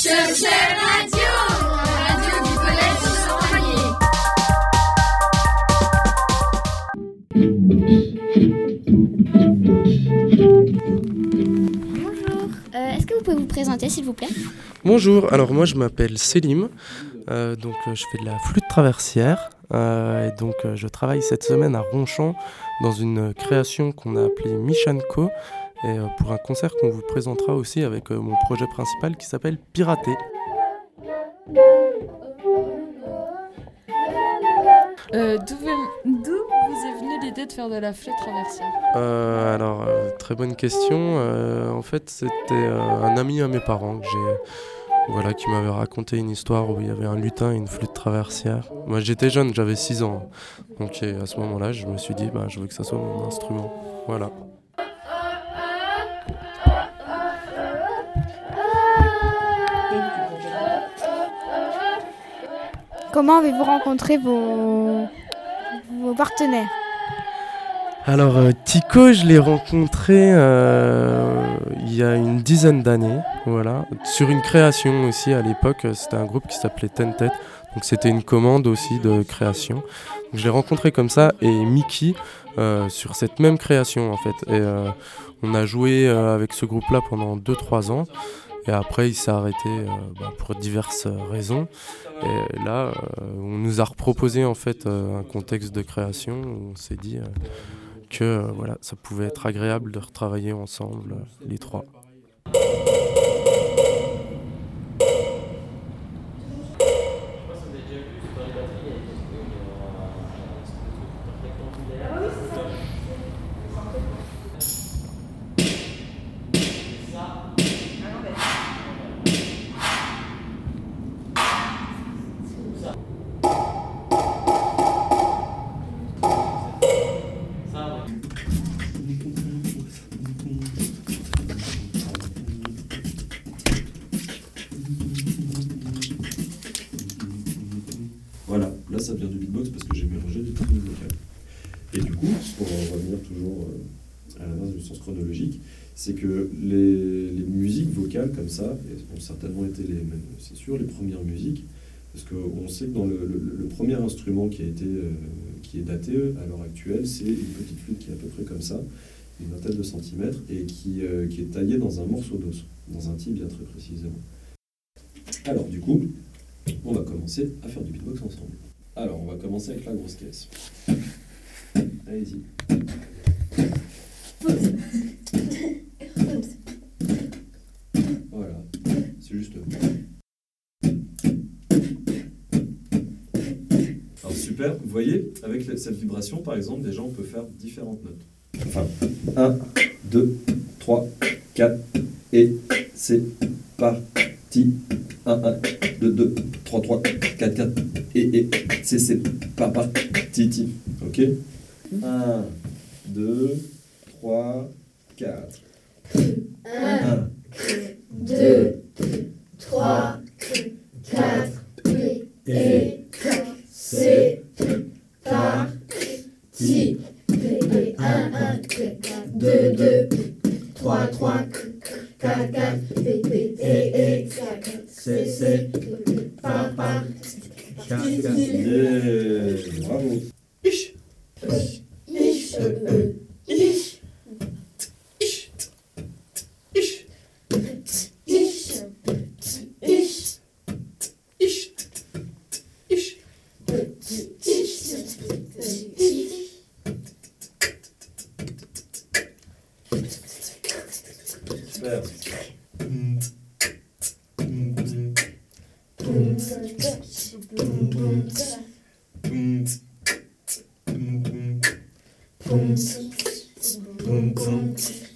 Radio, radio du collège Bonjour, Euh, est-ce que vous pouvez vous présenter s'il vous plaît? Bonjour, alors moi je m'appelle Selim, euh, donc euh, je fais de la flûte traversière. Euh, et donc euh, je travaille cette semaine à Ronchamp dans une création qu'on a appelée Michanco et euh, pour un concert qu'on vous présentera aussi avec euh, mon projet principal qui s'appelle Pirater. Euh, D'où vous est venue l'idée de faire de la flûte traversière Euh, alors euh, très bonne question, en fait c'était un ami à mes parents que j'ai voilà, qui m'avait raconté une histoire où il y avait un lutin et une flûte traversière. Moi j'étais jeune, j'avais 6 ans. Donc à ce moment-là, je me suis dit, bah, je veux que ça soit mon instrument. Voilà. Comment avez-vous rencontré vos, partenaires? Alors euh, Tico, je l'ai rencontré euh, il y a une dizaine d'années, voilà, sur une création aussi à l'époque. euh, C'était un groupe qui s'appelait Tentet, donc c'était une commande aussi de création. Je l'ai rencontré comme ça et Mickey sur cette même création en fait. Et on a joué avec ce groupe-là pendant 2-3 ans. Et après, il s'est arrêté euh, bah, pour diverses euh, raisons. Et là, euh, on nous a reproposé en fait un contexte de création où on s'est dit que voilà, ça pouvait être agréable de retravailler ensemble les trois. Ça vient du beatbox parce que j'ai mélangé des techniques vocales. Et du coup, pour en revenir toujours euh, à la base du sens chronologique, c'est que les, musiques vocales comme ça ont certainement été les mêmes, c'est sûr, les premières musiques, parce qu'on sait que dans le, premier instrument qui a été euh, qui est daté à l'heure actuelle, c'est une petite flûte qui est à peu près comme ça, une vingtaine de centimètres, et qui, euh, qui est taillée dans un morceau d'os, dans un tibia très précisément. Alors du coup, on va commencer à faire du beatbox ensemble. Alors, on va commencer avec la grosse caisse. Allez-y. Voilà, c'est juste. Alors super, vous voyez, avec cette vibration, par exemple, déjà on peut faire différentes notes. Enfin, 1, 2, 3, 4, et c'est parti. 1, 1, 2, 2, 3, 3, 4, 4, et, et, c'est, c'est, papa, titi. Ok 1, 2, 3, 4. 1, 2, 3, 4, et c'est parti. 1, 1, 2, 2, 3, 3, 4, 4, et, et, c'est, papa, Yeah, bravo. ich, ich, ich, ich, ich, Super. Punkt. Punkt. Punkt.